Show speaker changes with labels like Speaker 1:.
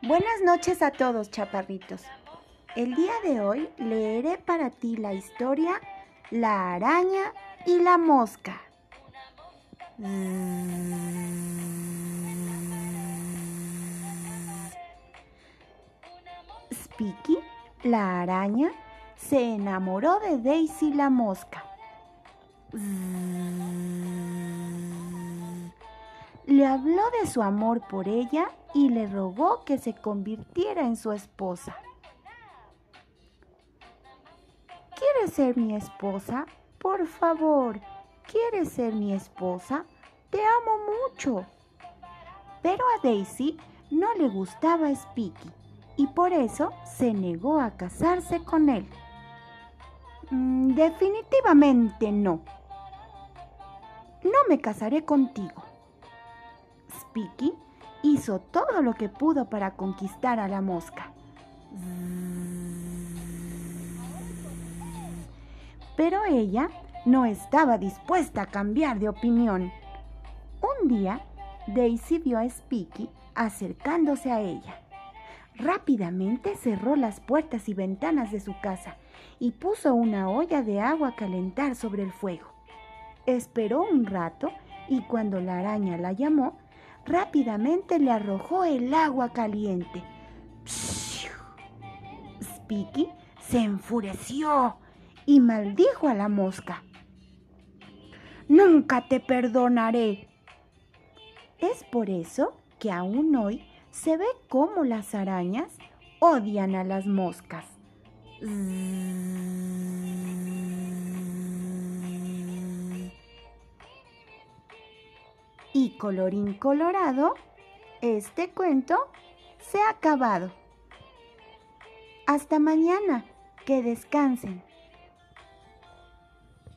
Speaker 1: Buenas noches a todos, chaparritos. El día de hoy leeré para ti la historia La araña y la mosca. Spiky, la araña, se enamoró de Daisy la mosca. Le habló de su amor por ella y le rogó que se convirtiera en su esposa. ¿Quieres ser mi esposa? Por favor, ¿quieres ser mi esposa? Te amo mucho. Pero a Daisy no le gustaba Spiky y por eso se negó a casarse con él. Mm, definitivamente no. No me casaré contigo. Hizo todo lo que pudo para conquistar a la mosca. Pero ella no estaba dispuesta a cambiar de opinión. Un día, Daisy vio a Spiky acercándose a ella. Rápidamente cerró las puertas y ventanas de su casa y puso una olla de agua a calentar sobre el fuego. Esperó un rato y cuando la araña la llamó, rápidamente le arrojó el agua caliente. Spiky se enfureció y maldijo a la mosca. Nunca te perdonaré. Es por eso que aún hoy se ve cómo las arañas odian a las moscas. Y colorín colorado, este cuento se ha acabado. Hasta mañana, que descansen.